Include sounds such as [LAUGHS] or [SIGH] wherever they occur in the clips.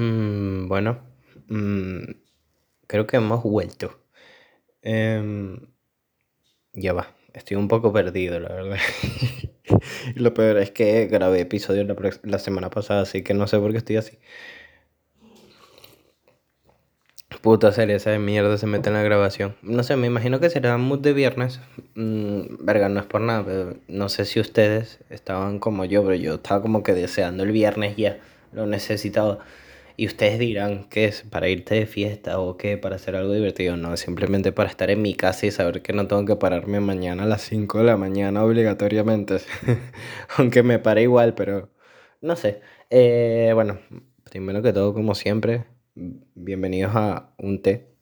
Mm, bueno, mm, creo que hemos vuelto. Em, ya va, estoy un poco perdido, la verdad. [LAUGHS] Lo peor es que grabé episodio la, la semana pasada, así que no sé por qué estoy así. Puta serie, de mierda se mete en la grabación. No sé, me imagino que será mood de viernes. Mm, verga, no es por nada, pero no sé si ustedes estaban como yo, pero yo estaba como que deseando el viernes ya, lo necesitaba. Y ustedes dirán que es para irte de fiesta o qué, para hacer algo divertido. No, simplemente para estar en mi casa y saber que no tengo que pararme mañana a las 5 de la mañana obligatoriamente. [LAUGHS] Aunque me pare igual, pero no sé. Eh, bueno, primero que todo, como siempre, bienvenidos a un té.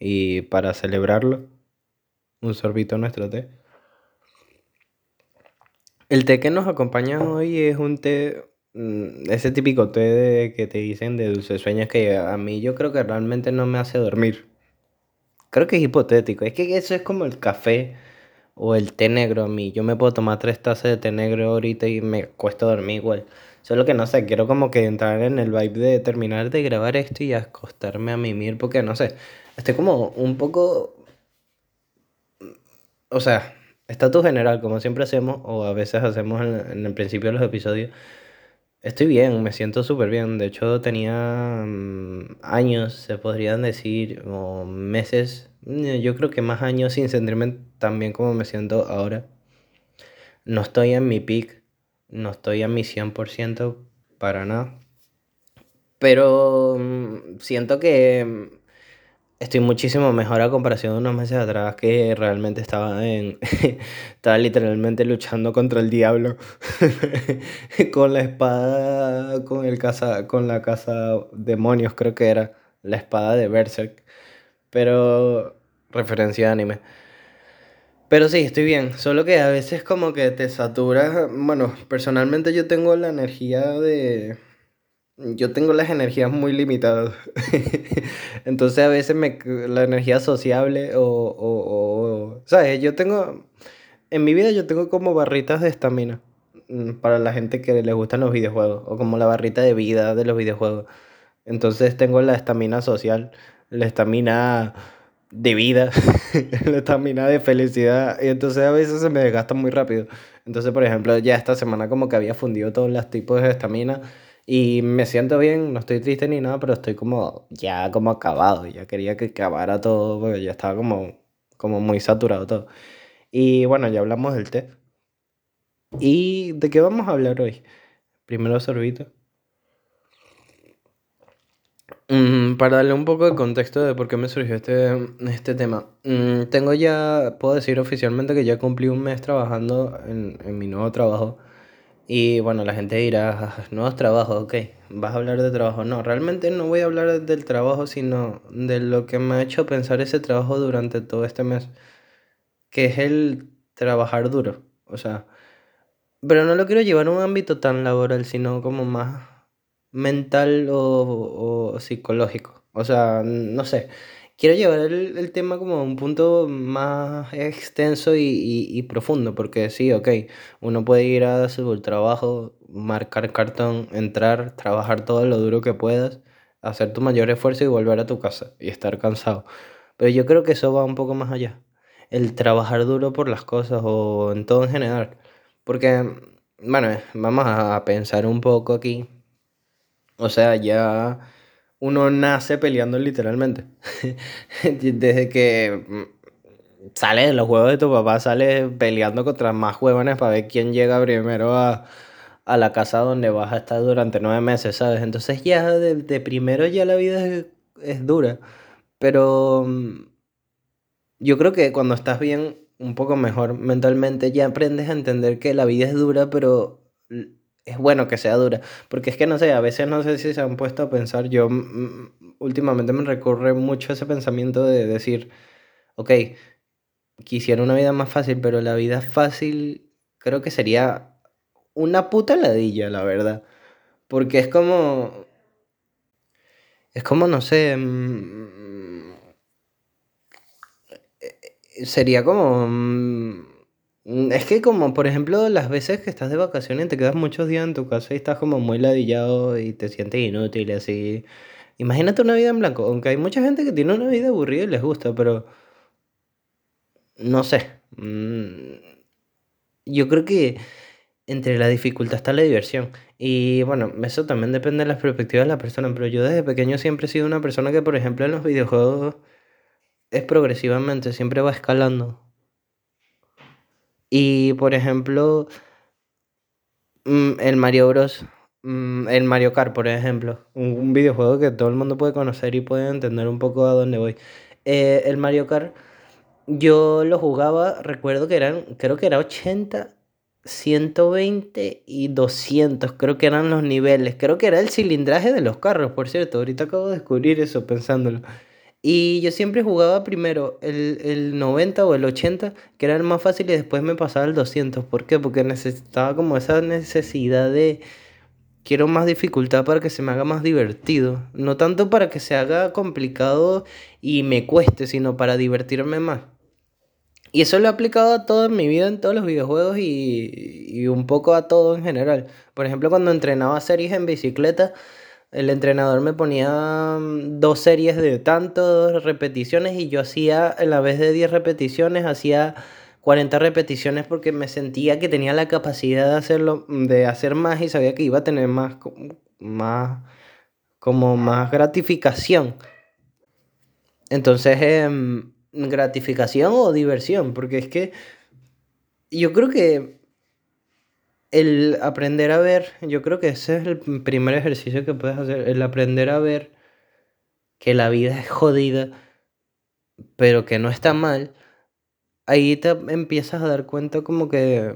Y para celebrarlo, un sorbito a nuestro té. El té que nos acompaña hoy es un té, ese típico té de- que te dicen de dulces sueños que a mí yo creo que realmente no me hace dormir. Creo que es hipotético. Es que eso es como el café o el té negro a mí. Yo me puedo tomar tres tazas de té negro ahorita y me cuesta dormir igual. Solo que no sé, quiero como que entrar en el vibe de terminar de grabar esto y acostarme a mimir porque no sé. Estoy como un poco o sea, estatus general, como siempre hacemos, o a veces hacemos en el principio de los episodios, estoy bien, me siento súper bien. De hecho, tenía mm, años, se podrían decir, o meses, mm, yo creo que más años sin sentirme tan bien como me siento ahora. No estoy en mi peak, no estoy en mi 100% para nada, pero mm, siento que Estoy muchísimo mejor a comparación de unos meses atrás que realmente estaba en... [LAUGHS] estaba literalmente luchando contra el diablo. [LAUGHS] Con la espada, con el caza, con la caza demonios, creo que era. La espada de Berserk. Pero... Referencia de anime. Pero sí, estoy bien. Solo que a veces como que te saturas. Bueno, personalmente yo tengo la energía de... Yo tengo las energías muy limitadas. [LAUGHS] Entonces a veces me, la energía sociable o, o, o- ¿sabes? Yo tengo, en mi vida yo tengo como barritas de estamina mm, para la gente que les gustan los videojuegos o como la barrita de vida de los videojuegos. Entonces tengo la estamina social, la estamina de vida, [LAUGHS] la estamina de felicidad y entonces a veces se me desgasta muy rápido. Entonces, por ejemplo, ya esta semana como que había fundido todos los tipos de estamina y me siento bien, no estoy triste ni nada, pero estoy como ya como acabado, ya quería que acabara todo porque ya estaba como, como muy saturado todo. Y bueno, ya hablamos del té. ¿Y de qué vamos a hablar hoy? Primero sorbito. Mm, para darle un poco de contexto de por qué me surgió este, este tema. Mm, tengo ya, puedo decir oficialmente que ya cumplí un mes trabajando en, en mi nuevo trabajo. Y bueno, la gente dirá, "Ah, nuevos trabajos, ok, vas a hablar de trabajo. No, realmente no voy a hablar del trabajo, sino de lo que me ha hecho pensar ese trabajo durante todo este mes, que es el trabajar duro. O sea, pero no lo quiero llevar a un ámbito tan laboral, sino como más mental o, o psicológico. O sea, no sé. Quiero llevar el, el tema como a un punto más extenso y, y- y profundo, porque sí, ok, uno puede ir a su trabajo, marcar cartón, entrar, trabajar todo lo duro que puedas, hacer tu mayor esfuerzo y volver a tu casa y estar cansado. Pero yo creo que eso va un poco más allá. El trabajar duro por las cosas o en todo en general. Porque, bueno, vamos a pensar un poco aquí. O sea, ya uno nace peleando literalmente. [LAUGHS] Desde que mm, sales de los juegos de tu papá, sales peleando contra más huevones para ver quién llega primero a, a la casa donde vas a estar durante nueve meses, ¿sabes? Entonces ya de, primero ya la vida es, dura. Pero mm, yo creo que cuando estás bien, un poco mejor mentalmente, ya aprendes a entender que la vida es dura, pero es bueno que sea dura. Porque es que no sé, a veces no sé si se han puesto a pensar, yo mm, últimamente me recurre mucho ese pensamiento de decir, ok, quisiera una vida más fácil, pero la vida fácil creo que sería una puta ladilla, la verdad. Porque es como, es como, no sé, mm, sería como... mm, Es que como, por ejemplo, las veces que estás de vacaciones te quedas muchos días en tu casa y estás como muy ladillado y te sientes inútil y así. Imagínate una vida en blanco, aunque hay mucha gente que tiene una vida aburrida y les gusta, pero no sé. Mm, Yo creo que entre la dificultad está la diversión. Y bueno, eso también depende de las perspectivas de la persona, pero yo desde pequeño siempre he sido una persona que, por ejemplo, en los videojuegos es progresivamente, siempre va escalando. Y por ejemplo, mm, el Mario Bros. mm, El Mario Kart, por ejemplo. Un, videojuego que todo el mundo puede conocer y puede entender un poco a dónde voy. Eh, el Mario Kart, yo lo jugaba, recuerdo que eran, creo que era 80 120 y 200 creo que eran los niveles. Creo que era el cilindraje de los carros, por cierto. Ahorita acabo de descubrir eso pensándolo. Y yo siempre jugaba primero el, el 90 o el 80 que era el más fácil, y después me pasaba el doscientos ¿Por qué? Porque necesitaba como esa necesidad de quiero más dificultad para que se me haga más divertido. No tanto para que se haga complicado y me cueste, sino para divertirme más. Y eso lo he aplicado a toda mi vida en todos los videojuegos y, y un poco a todo en general. Por ejemplo, cuando entrenaba series en bicicleta, el entrenador me ponía mm, dos series de tantas repeticiones y yo hacía, a la vez de 10 repeticiones, hacía 40 repeticiones porque me sentía que tenía la capacidad de hacerlo, de hacer más y sabía que iba a tener más, más, como más gratificación. Entonces, em, gratificación o diversión, porque es que yo creo que el aprender a ver, yo creo que ese es el primer ejercicio que puedes hacer, el aprender a ver que la vida es jodida, pero que no está mal, ahí te empiezas a dar cuenta como que,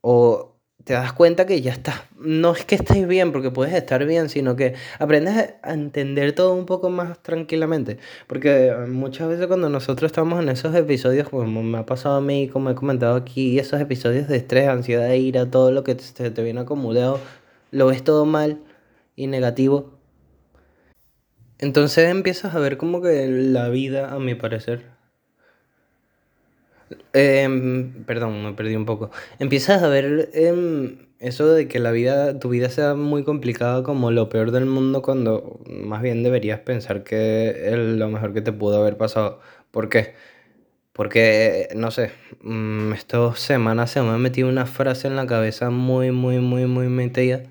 o te das cuenta que ya estás, no es que estés bien, porque puedes estar bien, sino que aprendes a entender todo un poco más tranquilamente, porque eh, muchas veces cuando nosotros estamos en esos episodios, como me ha pasado a mí, como he comentado aquí, esos episodios de estrés, ansiedad, ira, todo lo que te te viene acumulado, lo ves todo mal y negativo, entonces empiezas a ver como que la vida, a mi parecer, Em, perdón, me perdí un poco. Empiezas a ver em, eso de que la vida, tu vida sea muy complicada como lo peor del mundo cuando más bien deberías pensar que es lo mejor que te pudo haber pasado. ¿Por qué? Porque, no sé, mm, estas semanas se me ha metido una frase en la cabeza muy, muy, muy, muy metida,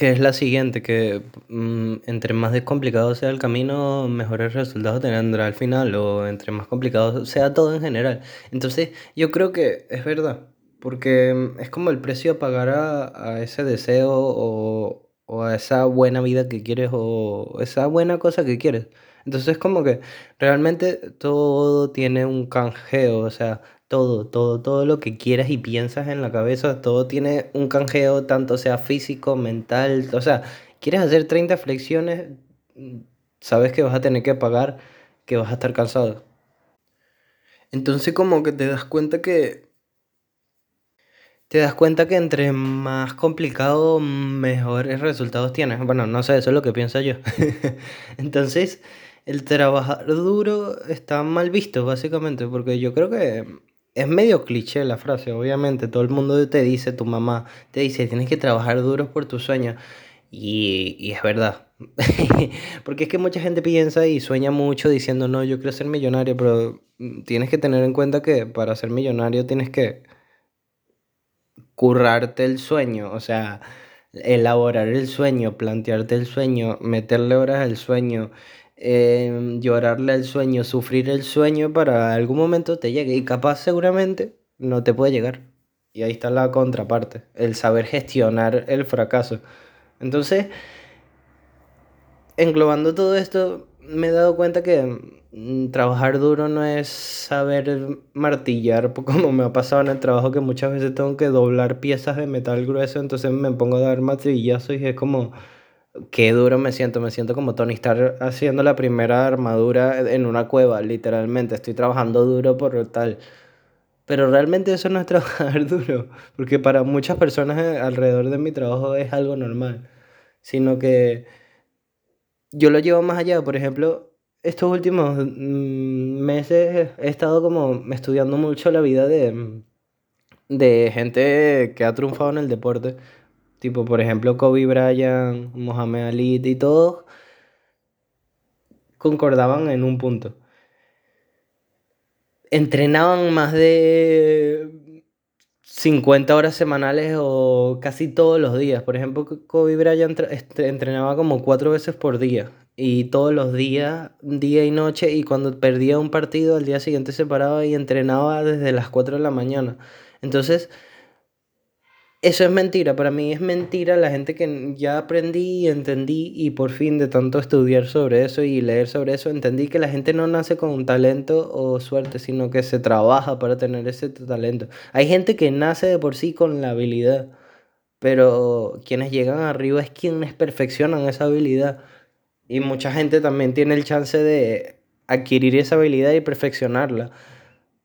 que es la siguiente, que mm, entre más complicado sea el camino, mejores resultados tendrá al final, o entre más complicado sea todo en general. Entonces, yo creo que es verdad, porque mm, es como el precio a pagar a, ese deseo o, o a esa buena vida que quieres o esa buena cosa que quieres. Entonces, como que realmente todo tiene un canjeo, o sea, todo, todo, todo lo que quieras y piensas en la cabeza, todo tiene un canjeo, tanto sea físico, mental, o sea, quieres hacer 30 flexiones, mm, sabes que vas a tener que pagar, que vas a estar cansado. Entonces como que te das cuenta que te das cuenta que entre más complicado, mejores resultados tienes. Bueno, no sé, eso es lo que pienso yo. [LAUGHS] Entonces, el trabajar duro está mal visto, básicamente, porque yo creo que es medio cliché la frase, obviamente. Todo el mundo te dice, tu mamá te dice, tienes que trabajar duro por tus sueños. Y, y es verdad. [LAUGHS] Porque es que mucha gente piensa y sueña mucho diciendo, no, yo quiero ser millonario, pero mm, tienes que tener en cuenta que para ser millonario tienes que currarte el sueño, o sea, elaborar el sueño, plantearte el sueño, meterle horas al sueño, em, llorarle al sueño, sufrir el sueño para algún momento te llegue. Y capaz seguramente no te puede llegar. Y ahí está la contraparte, el saber gestionar el fracaso. Entonces, englobando todo esto, me he dado cuenta que mm, trabajar duro no es saber martillar, [LAUGHS] como me ha pasado en el trabajo que muchas veces tengo que doblar piezas de metal grueso, entonces me pongo a dar martillazos y es como, qué duro me siento, me siento como Tony Stark haciendo la primera armadura en una cueva, literalmente, estoy trabajando duro por tal. Pero realmente eso no es [LAUGHS] trabajar duro, porque para muchas personas eh, alrededor de mi trabajo es algo normal, sino que yo lo llevo más allá, por ejemplo, estos últimos mm, meses he estado como estudiando mucho la vida de, de gente que ha triunfado en el deporte. Tipo, por ejemplo, Kobe Bryant, Mohamed Ali y todos concordaban en un punto. Entrenaban más de 50 horas semanales o casi todos los días. Por ejemplo, Kobe Bryant este, entrenaba como cuatro veces por día. Y todos los días, día y noche. Y cuando perdía un partido, al día siguiente se paraba y entrenaba desde las 4 de la mañana. Entonces, eso es mentira, para mí es mentira la gente que ya aprendí y entendí y por fin de tanto estudiar sobre eso y leer sobre eso, entendí que la gente no nace con un talento o suerte, sino que se trabaja para tener ese talento. Hay gente que nace de por sí con la habilidad, pero quienes llegan arriba es quienes perfeccionan esa habilidad. Y mucha gente también tiene el chance de adquirir esa habilidad y perfeccionarla,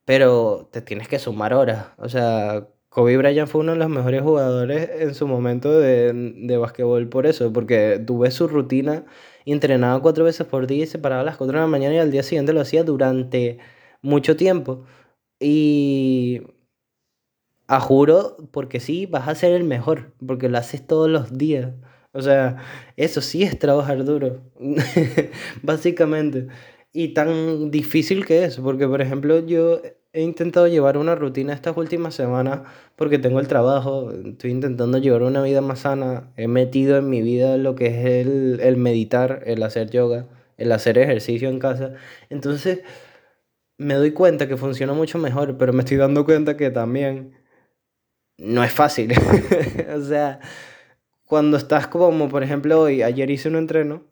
pero te tienes que sumar horas, o sea Kobe Bryant fue uno de los mejores jugadores en su momento de, de basquetbol por eso, porque tuve su rutina entrenaba cuatro veces por día y se paraba a las cuatro de la mañana y al día siguiente lo hacía durante mucho tiempo. Y a juro, porque sí, vas a ser el mejor, porque lo haces todos los días. O sea, eso sí es trabajar duro, [LAUGHS] básicamente. Y tan difícil que es, porque por ejemplo yo he intentado llevar una rutina estas últimas semanas porque tengo el trabajo, estoy intentando llevar una vida más sana, he metido en mi vida lo que es el, el meditar, el hacer yoga, el hacer ejercicio en casa. Entonces me doy cuenta que funciona mucho mejor, pero me estoy dando cuenta que también no es fácil. [LAUGHS] o sea, cuando estás como, por ejemplo, hoy, ayer hice un entreno,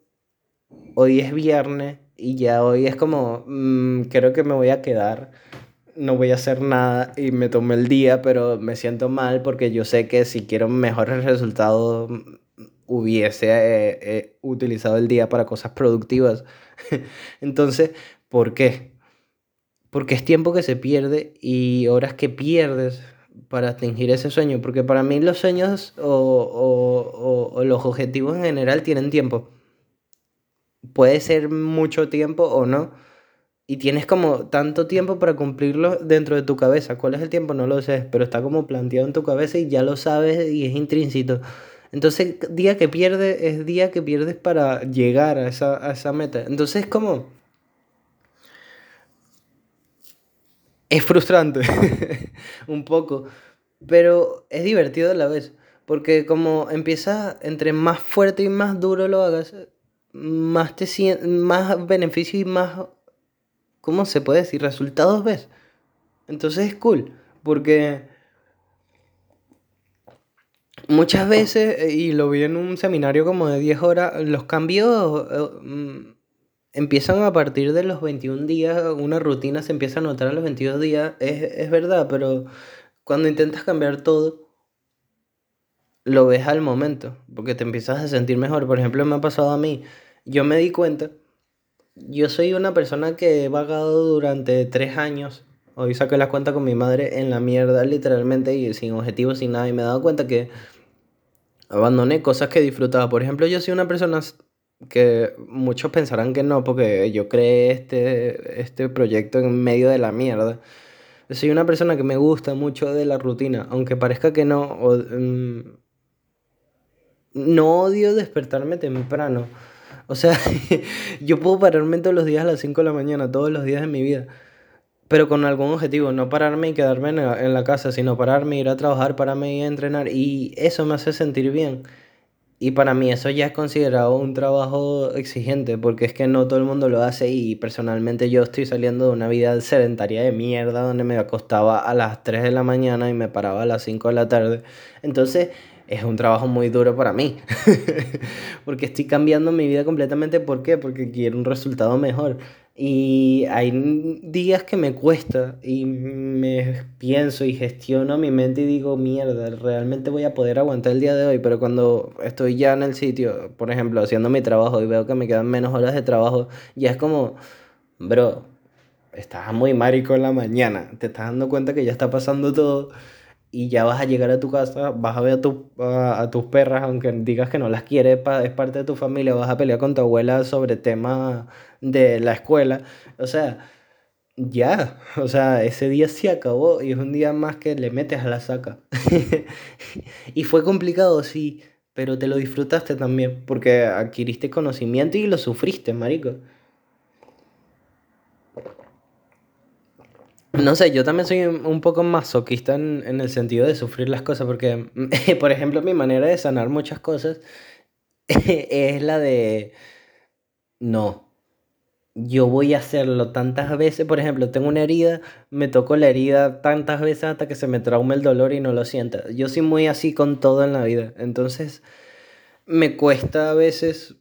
hoy es viernes y ya hoy es como, mm, creo que me voy a quedar no voy a hacer nada y me tomé el día, pero me siento mal porque yo sé que si quiero mejores resultados hubiese eh, eh, utilizado el día para cosas productivas. [LAUGHS] Entonces, ¿por qué? Porque es tiempo que se pierde y horas que pierdes para atingir ese sueño. Porque para mí los sueños o, o los objetivos en general tienen tiempo. Puede ser mucho tiempo o no y tienes como tanto tiempo para cumplirlo dentro de tu cabeza. ¿Cuál es el tiempo? No lo sé, pero está como planteado en tu cabeza y ya lo sabes y es intrínseco. Entonces, día que pierdes es día que pierdes para llegar a esa, a esa meta. Entonces, es como... Es frustrante, [LAUGHS] un poco, pero es divertido a la vez, porque como empieza, entre más fuerte y más duro lo hagas, más, te, más beneficio y más ¿cómo se puede decir? Resultados ves. Entonces es cool, porque muchas veces, eh, y lo vi en un seminario como de 10 horas, los cambios eh, mm, empiezan a partir de los 21 días, una rutina se empieza a notar a los 22 días, es, es verdad, pero cuando intentas cambiar todo, lo ves al momento, porque te empiezas a sentir mejor. Por ejemplo, me ha pasado a mí, yo me di cuenta yo soy una persona que he vagado durante tres años. Hoy saqué la cuenta con mi madre en la mierda, literalmente, y sin objetivos, sin nada. Y me he dado cuenta que abandoné cosas que disfrutaba. Por ejemplo, yo soy una persona que muchos pensarán que no, porque yo creé este, este proyecto en medio de la mierda. Soy una persona que me gusta mucho de la rutina, aunque parezca que no. Mm, no odio despertarme temprano o sea, [LAUGHS] yo puedo pararme todos los días a las 5 de la mañana, todos los días de mi vida, pero con algún objetivo, no pararme y quedarme en la, casa, sino pararme, ir a trabajar, pararme y entrenar, y eso me hace sentir bien. Y para mí eso ya es considerado un trabajo exigente, porque es que no todo el mundo lo hace y personalmente yo estoy saliendo de una vida sedentaria de mierda, donde me acostaba a las 3 de la mañana y me paraba a las 5 de la tarde. Entonces, es un trabajo muy duro para mí. [LAUGHS] porque estoy cambiando mi vida completamente. ¿Por qué? Porque quiero un resultado mejor. Y hay días que me cuesta y me pienso y gestiono mi mente y digo, mierda, realmente voy a poder aguantar el día de hoy. Pero cuando estoy ya en el sitio, por ejemplo, haciendo mi trabajo y veo que me quedan menos horas de trabajo, ya es como, bro, estás muy marico en la mañana, te estás dando cuenta que ya está pasando todo y ya vas a llegar a tu casa, vas a ver a, a, tus perras, aunque digas que no las quieres, es parte de tu familia, vas a pelear con tu abuela sobre temas de la escuela. O sea, ya, o sea, ese día se acabó y es un día más que le metes a la saca. [LAUGHS] y fue complicado, sí, pero te lo disfrutaste también, porque adquiriste conocimiento y lo sufriste, marico. No sé, yo también soy un poco masoquista en, en el sentido de sufrir las cosas, porque, [LAUGHS] por ejemplo, mi manera de sanar muchas cosas [LAUGHS] es la de, no, yo voy a hacerlo tantas veces, por ejemplo, tengo una herida, me toco la herida tantas veces hasta que se me traume el dolor y no lo sienta. Yo soy muy así con todo en la vida, entonces me cuesta a veces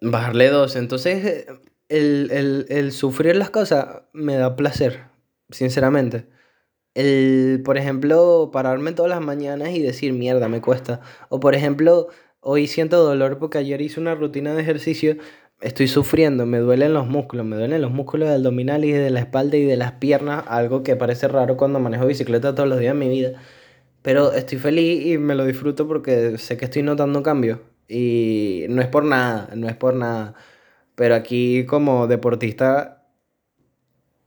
bajarle dos, entonces el, sufrir las cosas me da placer, sinceramente. El, por ejemplo, pararme todas las mañanas y decir, mierda, me cuesta. O por ejemplo, hoy siento dolor porque ayer hice una rutina de ejercicio, estoy sufriendo, me duelen los músculos, me duelen los músculos del abdominal y de la espalda y de las piernas, algo que parece raro cuando manejo bicicleta todos los días de mi vida. Pero estoy feliz y me lo disfruto porque sé que estoy notando cambio. Y no es por nada, no es por nada. Pero aquí como deportista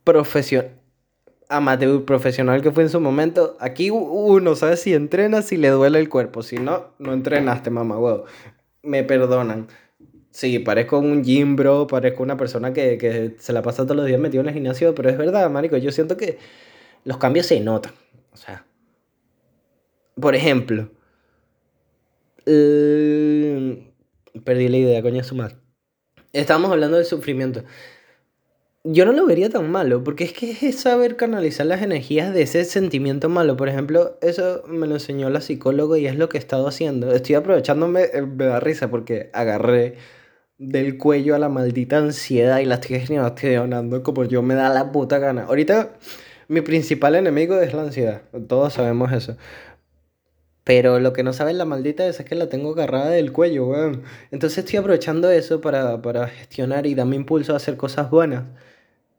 profesional, amateur profesional que fue en su momento, aquí uno sabe si entrena, si le duele el cuerpo. Si no, no entrenaste, mamá, huevo. Me perdonan. Sí, parezco un gym bro, parezco una persona que, que se la pasa todos los días metido en el gimnasio, pero es verdad, marico, yo siento que los cambios se notan. O sea, por ejemplo, perdí la idea, coño, su madre. Estábamos hablando del sufrimiento. Yo no lo vería tan malo, porque es que es saber canalizar las energías de ese sentimiento malo. Por ejemplo, eso me lo enseñó la psicóloga y es lo que he estado haciendo. Estoy aprovechándome, eh, me da risa porque agarré del cuello a la maldita ansiedad y la estoy gestionando como yo me da la puta gana. Ahorita mi principal enemigo es la ansiedad, todos sabemos eso. Pero lo que no saben la maldita es, que la tengo agarrada del cuello, weón. Entonces estoy aprovechando eso para, para gestionar y darme impulso a hacer cosas buenas.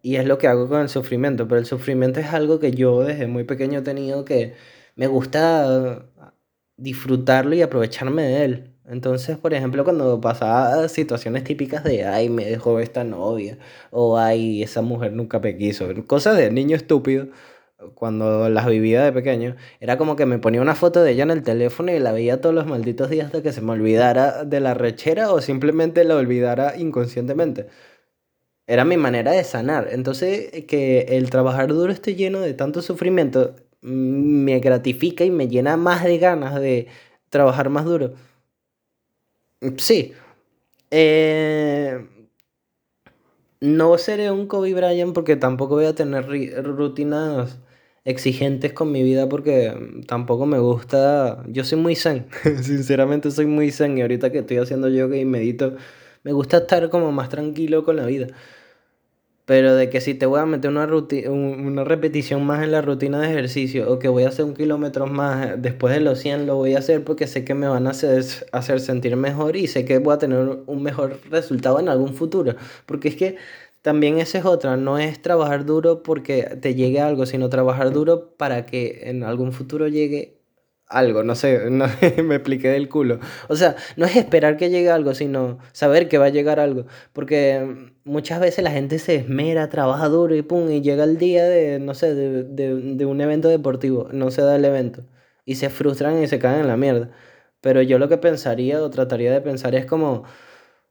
Y es lo que hago con el sufrimiento. Pero el sufrimiento es algo que yo desde muy pequeño he tenido que me gusta disfrutarlo y aprovecharme de él. Entonces, por ejemplo, cuando pasaba situaciones típicas de, ay, me dejó esta novia, o ay, esa mujer nunca me quiso, cosas de niño estúpido cuando las vivía de pequeño, era como que me ponía una foto de ella en el teléfono y la veía todos los malditos días hasta que se me olvidara de la rechera o simplemente la olvidara inconscientemente. Era mi manera de sanar. Entonces, que el trabajar duro esté lleno de tanto sufrimiento mm, me gratifica y me llena más de ganas de trabajar más duro. Sí. Eh, no seré un Kobe Bryant porque tampoco voy a tener rutinas exigentes con mi vida porque tampoco me gusta, yo soy muy zen, [LAUGHS] sinceramente soy muy zen y ahorita que estoy haciendo yoga y medito, me gusta estar como más tranquilo con la vida. Pero de que si te voy a meter una, una repetición más en la rutina de ejercicio o que voy a hacer un kilómetro más después de los 100, lo voy a hacer porque sé que me van a hacer, hacer sentir mejor y sé que voy a tener un mejor resultado en algún futuro. Porque es que también esa es otra, no es trabajar duro porque te llegue algo, sino trabajar duro para que en algún futuro llegue algo, no sé, [LAUGHS] no, me expliqué del culo. O sea, no es esperar que llegue algo, sino saber que va a llegar algo. Porque muchas veces la gente se esmera, trabaja duro y pum, y llega el día de, no sé, de, de un evento deportivo, no se da el evento. Y se frustran y se caen en la mierda. Pero yo lo que pensaría o trataría de pensar es como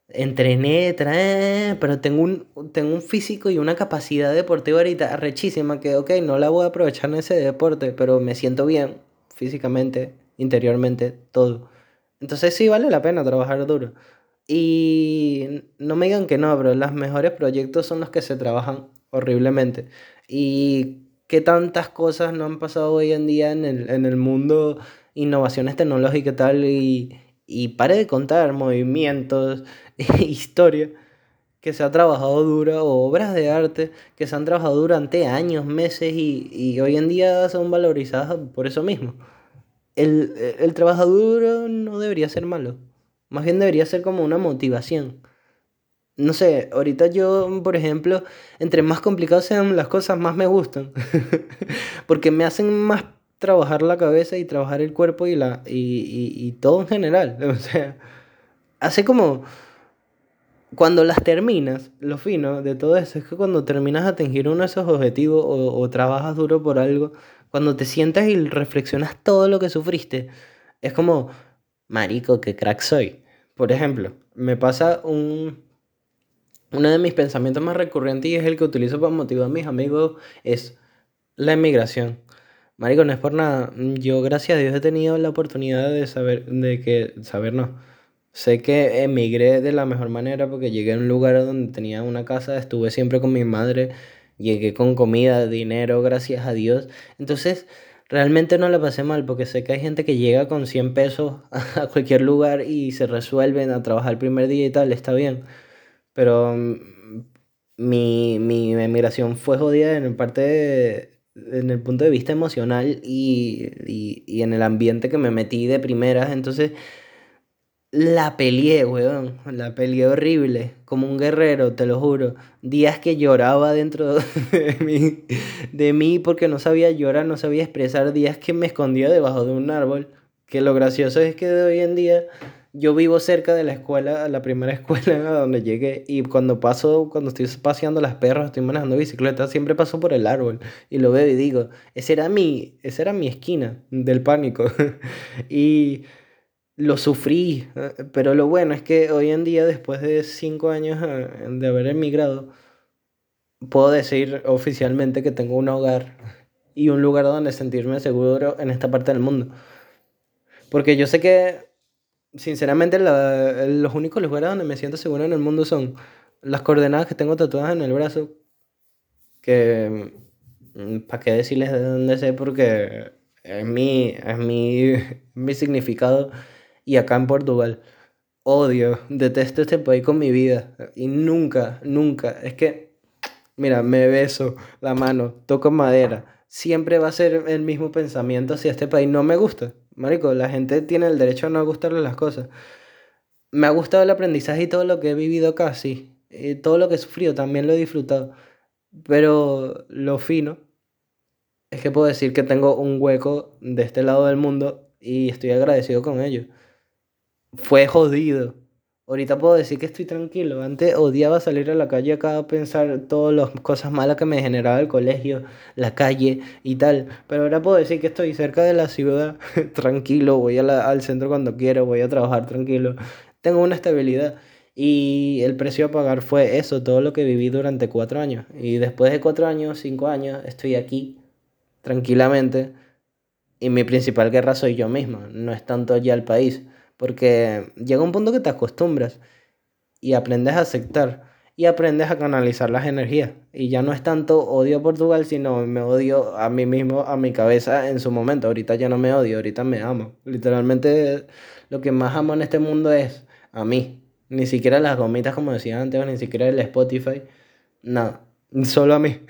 entrené, trae, pero tengo un, tengo un físico y una capacidad deportiva ahorita rechísima que, ok, no la voy a aprovechar en ese deporte, pero me siento bien físicamente, interiormente, todo. Entonces sí vale la pena trabajar duro. Y no me digan que no, pero los mejores proyectos son los que se trabajan horriblemente. Y qué tantas cosas no han pasado hoy en día en el, en el mundo, innovaciones tecnológicas y tal, y, y pare de contar movimientos, [LAUGHS] historia que se ha trabajado duro, o obras de arte que se han trabajado durante años, meses y, hoy en día son valorizadas por eso mismo. El, el trabajo duro no debería ser malo, más bien debería ser como una motivación. No sé, ahorita yo, por ejemplo, entre más complicadas sean las cosas, más me gustan. [LAUGHS] Porque me hacen más trabajar la cabeza y trabajar el cuerpo y, la, y, y, todo en general. [LAUGHS] O sea, hace como... Cuando las terminas, lo fino de todo eso es que cuando terminas a atingir uno de esos objetivos o, o trabajas duro por algo, cuando te sientas y reflexionas todo lo que sufriste, es como, marico, qué crack soy. Por ejemplo, me pasa un... Uno de mis pensamientos más recurrentes y es el que utilizo para motivar a mis amigos es la emigración. Marico, no es por nada. Yo, gracias a Dios, he tenido la oportunidad de saber, de que, saber no. Sé que emigré de la mejor manera porque llegué a un lugar donde tenía una casa, estuve siempre con mi madre, llegué con comida, dinero, gracias a Dios. Entonces, realmente no la pasé mal porque sé que hay gente que llega con 100 pesos [LAUGHS] a cualquier lugar y se resuelven a trabajar el primer día y tal, está bien. Pero mm, mi, mi emigración fue jodida en parte en el punto de vista emocional y, y, y en el ambiente que me metí de primeras. Entonces la peleé, weón. La peleé horrible. Como un guerrero, te lo juro. Días que lloraba dentro [LAUGHS] de mí, de mí porque no sabía llorar, no sabía expresar. Días que me escondía debajo de un árbol. Que lo gracioso es que hoy en día yo vivo cerca de la escuela, la primera [LAUGHS] escuela a donde llegué. Y cuando paso, cuando estoy paseando las perras, estoy manejando bicicleta, siempre paso por el árbol. Y lo veo y digo, esa era mi, esa era mi esquina del pánico. [LAUGHS] y lo sufrí, eh, pero lo bueno es que hoy en día, después de cinco años eh, de haber emigrado, puedo decir oficialmente que tengo un hogar y un lugar donde sentirme seguro en esta parte del mundo. Porque yo sé que, sinceramente, los únicos lugares donde me siento seguro en el mundo son las coordenadas que tengo tatuadas en el brazo, que, mm, ¿para qué decirles de dónde sé? Porque es mi, es mi, [LAUGHS] mi significado y acá en Portugal. Odio, detesto este país con mi vida. Y nunca, nunca. Es que, mira, me beso la mano, toco madera. Siempre va a ser el mismo pensamiento si este país no me gusta. Marico, la gente tiene el derecho a no gustarle las cosas. Me ha gustado el aprendizaje y todo lo que he vivido sí. Y todo lo que he sufrido también lo he disfrutado. Pero lo fino es que puedo decir que tengo un hueco de este lado del mundo y estoy agradecido con ello fue jodido. Ahorita puedo decir que estoy tranquilo. Antes odiaba salir a la calle acá a pensar todas las cosas malas que me generaba el colegio, la calle y tal. Pero ahora puedo decir que estoy cerca de la ciudad, [LAUGHS] tranquilo, voy al centro cuando quiero, voy a trabajar tranquilo. Tengo una estabilidad. Y el precio a pagar fue eso, todo lo que viví durante cuatro años. Y después de cuatro años, cinco años, estoy aquí, tranquilamente. Y mi principal guerra soy yo misma, no es tanto ya el país. Porque llega un punto que te acostumbras y aprendes a aceptar y aprendes a canalizar las energías. Y ya no es tanto odio a Portugal, sino me odio a mí mismo, a mi cabeza en su momento. Ahorita ya no me odio, ahorita me amo. Literalmente lo que más amo en este mundo es a mí. Ni siquiera las gomitas como decía antes, ni siquiera el Spotify. Nada, solo a mí.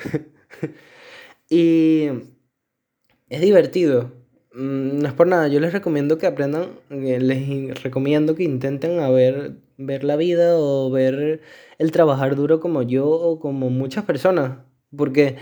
[LAUGHS] y es divertido no es por nada, yo les recomiendo que aprendan, eh, les recomiendo que intenten a ver, ver la vida o ver el trabajar duro como yo o como muchas personas, porque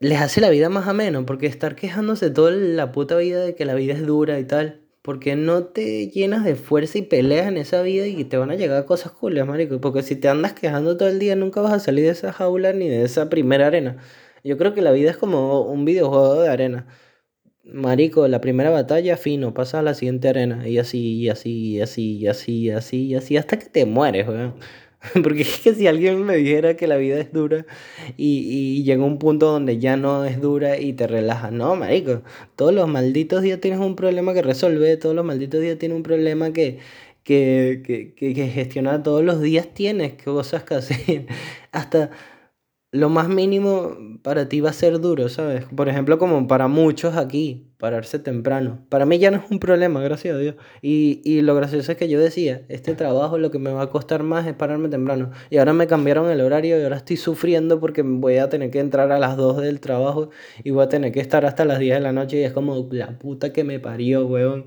les hace la vida más ameno, porque estar quejándose toda la puta vida de que la vida es dura y tal, porque no te llenas de fuerza y peleas en esa vida y te van a llegar cosas cool, marico, porque si te andas quejando todo el día nunca vas a salir de esa jaula ni de esa primera arena. Yo creo que la vida es como un videojuego de arena. Marico, la primera batalla, fino, pasa a la siguiente arena. Y así, y así, y así, y así, y así, y así, hasta que te mueres, weón. [LAUGHS] Porque es que si alguien me dijera que la vida es dura y, y llega un punto donde ya no es dura y te relaja, no, marico, todos los malditos días tienes un problema que resolver, todos los malditos días tienes un problema que, que, que, que gestionar, todos los días tienes cosas que hacer, [LAUGHS] hasta lo más mínimo para ti va a ser duro, ¿sabes? Por ejemplo, como para muchos aquí, pararse temprano. Para mí ya no es un problema, gracias a Dios. Y, y lo gracioso es que yo decía, este trabajo lo que me va a costar más es pararme temprano. Y ahora me cambiaron el horario y ahora estoy sufriendo porque voy a tener que entrar a las 2 del trabajo y voy a tener que estar hasta las 10 de la noche y es como la puta que me parió, weón.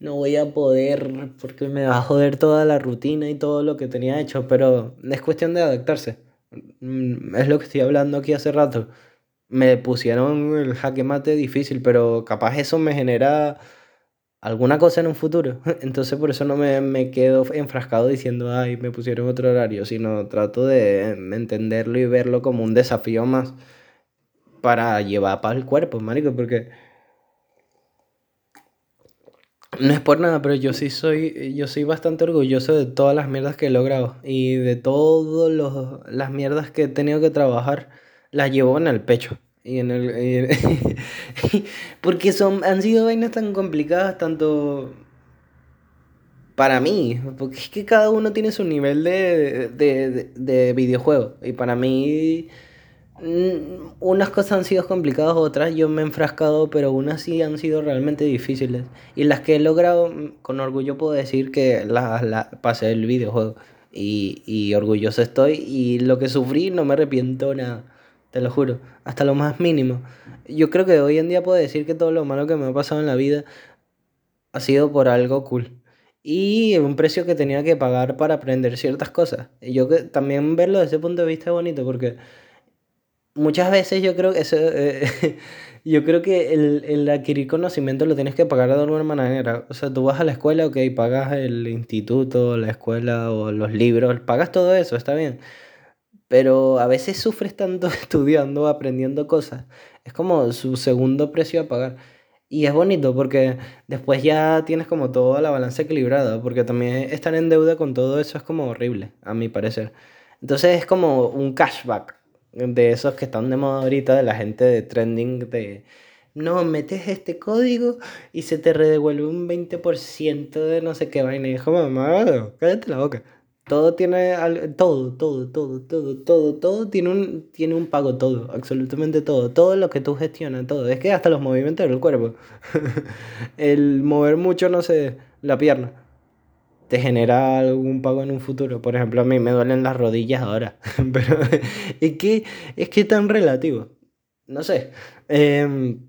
No voy a poder porque me va a joder toda la rutina y todo lo que tenía hecho, pero es cuestión de adaptarse. Mm, es lo que estoy hablando aquí hace rato. me pusieron el jaque mate difícil, pero capaz eso me genera alguna cosa en un futuro. [LAUGHS] Entonces por eso no me, me quedo enfrascado diciendo, ay, me pusieron otro horario, sino trato de entenderlo y verlo como un desafío más para llevar para el cuerpo, marico, porque no es por nada, pero yo sí soy, yo soy bastante orgulloso de todas las mierdas que he logrado y de todas las mierdas que he tenido que trabajar, las llevo en el pecho. Y en el, [LAUGHS] porque son, han sido vainas tan complicadas, tanto para mí, porque es que cada uno tiene su nivel de, de, de videojuego. Y para mí unas cosas han sido complicadas, otras yo me he enfrascado, pero unas sí han sido realmente difíciles. Y las que he logrado, mm, con orgullo puedo decir que las la, pasé el videojuego. Y, y orgulloso estoy. Y lo que sufrí no me arrepiento nada, te lo juro, hasta lo más mínimo. Yo creo que hoy en día puedo decir que todo lo malo que me ha pasado en la vida ha sido por algo cool. Y un precio que tenía que pagar para aprender ciertas cosas. Y yo que también verlo desde ese punto de vista es bonito porque muchas veces yo creo que eso, eh, [LAUGHS] yo creo que el, el, adquirir conocimiento lo tienes que pagar de alguna manera. O sea, tú vas a la escuela, ok, pagas el instituto, la escuela o los libros, pagas todo eso, está bien. Pero a veces sufres tanto [LAUGHS] estudiando, aprendiendo cosas. Es como su segundo precio a pagar. Y es bonito porque después ya tienes como toda la balanza equilibrada, porque también estar en deuda con todo eso es como horrible, a mi parecer. Entonces es como un cashback de esos que están de moda ahorita, de la gente de trending, de no, metes este código y se te redevuelve un 20% de no sé qué vaina. Y es como, cállate la boca. Todo tiene, todo, todo, todo, todo, todo, todo tiene un, tiene un pago, todo, absolutamente todo. Todo lo que tú gestionas, todo. Es que hasta los movimientos del cuerpo. [LAUGHS] El mover mucho, no sé, la pierna te genera algún pago en un futuro. Por ejemplo, a mí me duelen las rodillas ahora, [LAUGHS] pero es que es que tan relativo. No sé. Em,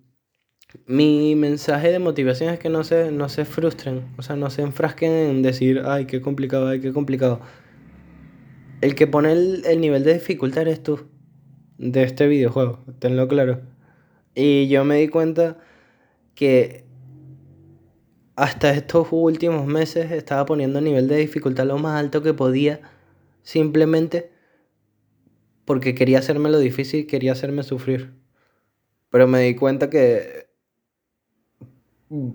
mi mensaje de motivación es que no se, no se frustren, o sea, no se enfrasquen en decir, ay, qué complicado, ay, qué complicado. El que pone el, el nivel de dificultad eres tú, de este videojuego, tenlo claro. Y yo me di cuenta que hasta estos últimos meses estaba poniendo el nivel de dificultad lo más alto que podía, simplemente porque quería hacerme lo difícil, quería hacerme sufrir. Pero me di cuenta que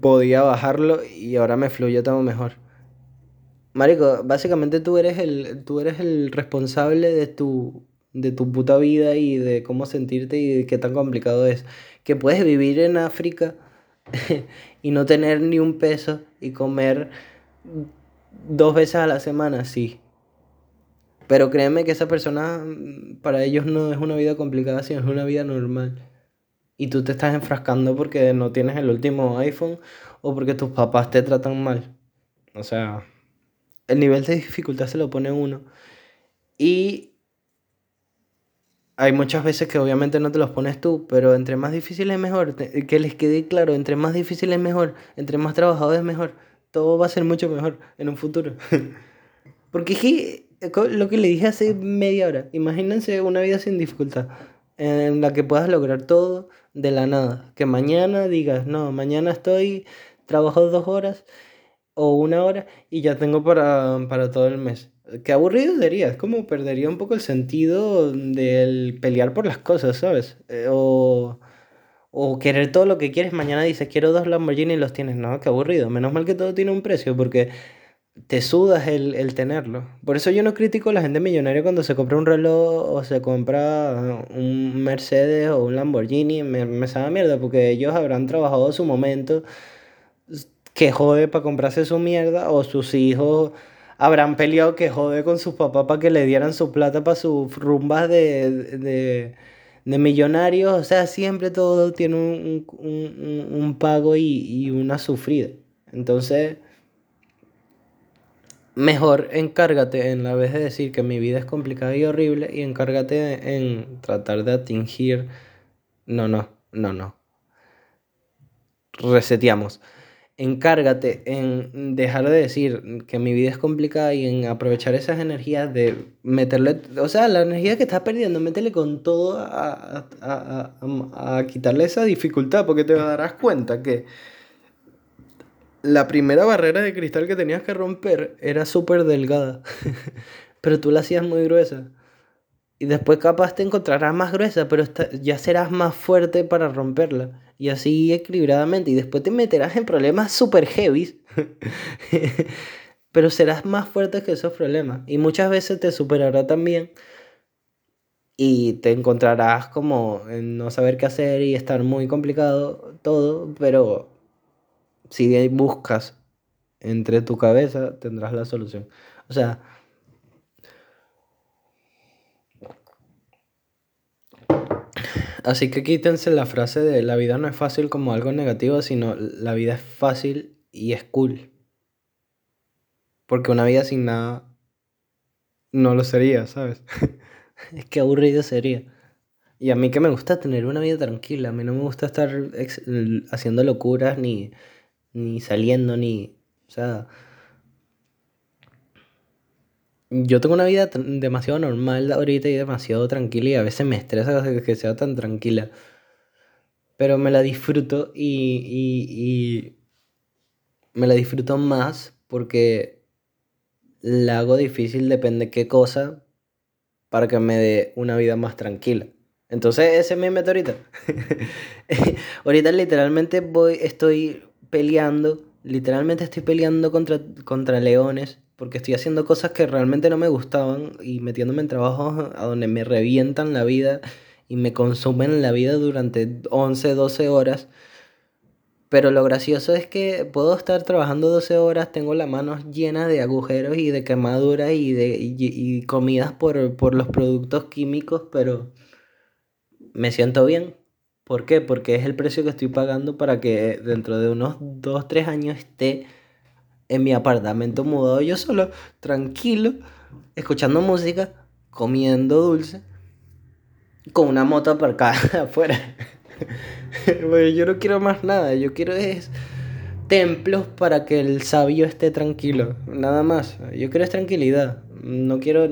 podía bajarlo y ahora me fluye todo mejor. Marico, básicamente tú eres el, tú eres el responsable de tu, de tu puta vida y de cómo sentirte y de qué tan complicado es. Que puedes vivir en África y no tener ni un peso y comer dos veces a la semana, sí. Pero créeme que esa persona, mm, para ellos no es una vida complicada, sino es una vida normal. Y tú te estás enfrascando porque no tienes el último iPhone o porque tus papás te tratan mal. O sea, el nivel de dificultad se lo pone uno. Y hay muchas veces que obviamente no te los pones tú, pero entre más difícil es mejor, que les quede claro, entre más difícil es mejor, entre más trabajado es mejor, todo va a ser mucho mejor en un futuro. [LAUGHS] Porque es lo que le dije hace media hora, imagínense una vida sin dificultad, en la que puedas lograr todo de la nada, que mañana digas, no, mañana estoy, trabajo dos horas o una hora y ya tengo para, para todo el mes. Qué aburrido sería, es como perdería un poco el sentido del pelear por las cosas, ¿sabes? Eh, o, o querer todo lo que quieres, mañana dices quiero dos Lamborghini y los tienes, no, qué aburrido. Menos mal que todo tiene un precio porque te sudas el, el tenerlo. Por eso yo no critico a la gente millonaria cuando se compra un reloj o se compra un Mercedes o un Lamborghini, me, me sabe mierda porque ellos habrán trabajado su momento que jode para comprarse su mierda o sus hijos habrán peleado que jode con sus papás para que le dieran su plata para sus rumbas de, de, de, millonarios. O sea, siempre todo tiene un, un, un pago y, y, una sufrida. Entonces, mejor encárgate en la vez de decir que mi vida es complicada y horrible y encárgate en tratar de atingir... No, no, no, no. Reseteamos encárgate en dejar de decir que mi vida es complicada y en aprovechar esas energías de meterle, o sea, la energía que estás perdiendo, métele con todo a, a, a, quitarle esa dificultad, porque te darás cuenta que la primera barrera de cristal que tenías que romper era súper delgada, [LAUGHS] pero tú la hacías muy gruesa. Y después capaz te encontrarás más gruesa, pero ya serás más fuerte para romperla y así equilibradamente. Y después te meterás en problemas super heavy, [LAUGHS] pero serás más fuerte que esos problemas. Y muchas veces te superará también y te encontrarás como en no saber qué hacer y estar muy complicado todo, pero si buscas entre tu cabeza tendrás la solución. O sea, Así que quítense la frase de la vida no es fácil como algo negativo, sino la vida es fácil y es cool. Porque una vida sin nada no lo sería, ¿sabes? [LAUGHS] es que aburrido sería. Y a mí que me gusta tener una vida tranquila, a mí no me gusta estar haciendo locuras ni, ni saliendo, ni... O sea, yo tengo una vida demasiado normal ahorita y demasiado tranquila y a veces me estresa que sea tan tranquila. Pero me la disfruto y, y, me la disfruto más porque la hago difícil depende de qué cosa para que me dé una vida más tranquila. Entonces ese es mi método ahorita. [LAUGHS] ahorita literalmente voy, estoy peleando, literalmente estoy peleando contra, contra leones porque estoy haciendo cosas que realmente no me gustaban y metiéndome en trabajos a donde me revientan la vida y me consumen la vida durante 11, 12 horas. Pero lo gracioso es que puedo estar trabajando 12 horas, tengo las manos llenas de agujeros y de quemaduras y de y, comidas por, por los productos químicos, pero me siento bien. ¿Por qué? Porque es el precio que estoy pagando para que dentro de unos 2, 3 años esté en mi apartamento mudado yo solo, tranquilo, escuchando música, comiendo dulce, con una moto aparcada [LAUGHS] afuera. [LAUGHS] yo no quiero más nada, yo quiero es templos para que el sabio esté tranquilo, nada más. Yo quiero es tranquilidad, no quiero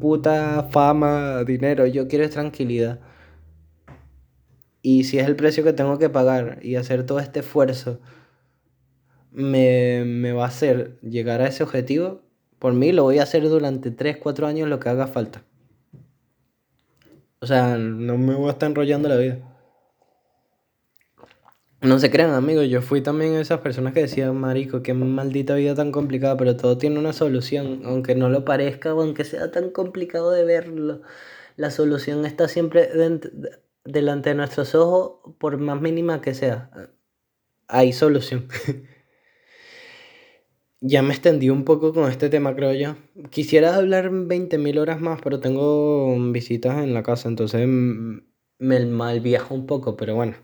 puta fama, dinero, yo quiero es tranquilidad. Y si es el precio que tengo que pagar y hacer todo este esfuerzo me, va a hacer llegar a ese objetivo, por mí lo voy a hacer durante 3, 4 años lo que haga falta. O sea, no me voy a estar enrollando la vida. No se crean, amigos, yo fui también esas personas que decían, marico, qué maldita vida tan complicada, pero todo tiene una solución, aunque no lo parezca o aunque sea tan complicado de verlo. La solución está siempre delante de nuestros ojos, por más mínima que sea. Hay solución. [LAUGHS] ya me extendí un poco con este tema, creo yo. Quisiera hablar 20.000 horas más, pero tengo visitas en la casa, entonces me mal viajo un poco, pero bueno.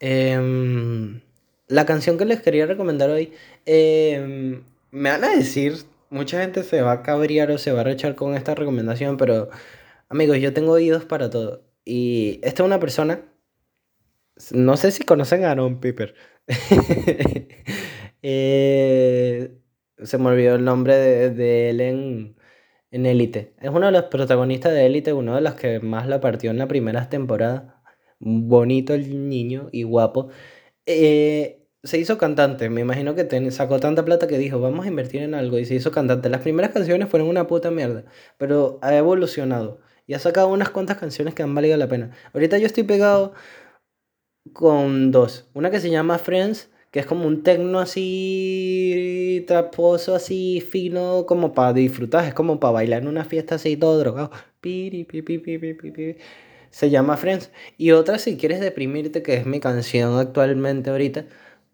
Em, la canción que les quería recomendar hoy, em, me van a decir, mucha gente se va a cabrear o se va a rechar con esta recomendación, pero amigos, yo tengo oídos para todo. Y esta es una persona, no sé si conocen a Aaron Piper. [LAUGHS] eh, se me olvidó el nombre de, él en, en Élite. Es uno de los protagonistas de Élite, uno de los que más la partió en la primera temporada. Bonito el niño y guapo. Eh, se hizo cantante, me imagino que sacó tanta plata que dijo, vamos a invertir en algo y se hizo cantante. Las primeras canciones fueron una puta mierda, pero ha evolucionado y ha sacado unas cuantas canciones que han valido la pena. Ahorita yo estoy pegado con dos. Una que se llama Friends que es como un tecno así traposo, así fino, como para disfrutar, es como para bailar en una fiesta así todo drogado. Se llama Friends. Y otra si quieres deprimirte, que es mi canción actualmente ahorita,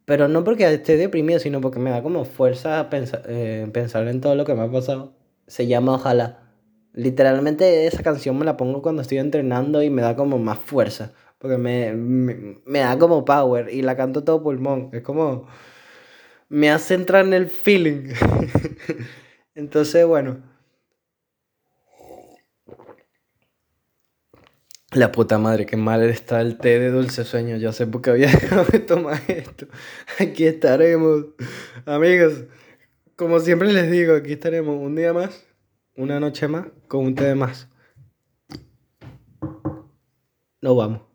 pero no porque esté deprimido, sino porque me da como fuerza pensar, eh, pensar en todo lo que me ha pasado. Se llama Ojalá. Literalmente esa canción me la pongo cuando estoy entrenando y me da como más fuerza. Porque me, me, da como power y la canto todo pulmón. Es como. Me hace entrar en el feeling. [LAUGHS] Entonces, bueno. La puta madre, qué mal está el té de dulce sueño. Ya sé por qué había [LAUGHS] dejado de tomar esto. Aquí estaremos. Amigos, como siempre les digo, aquí estaremos un día más, una noche más, con un té más. Nos vamos.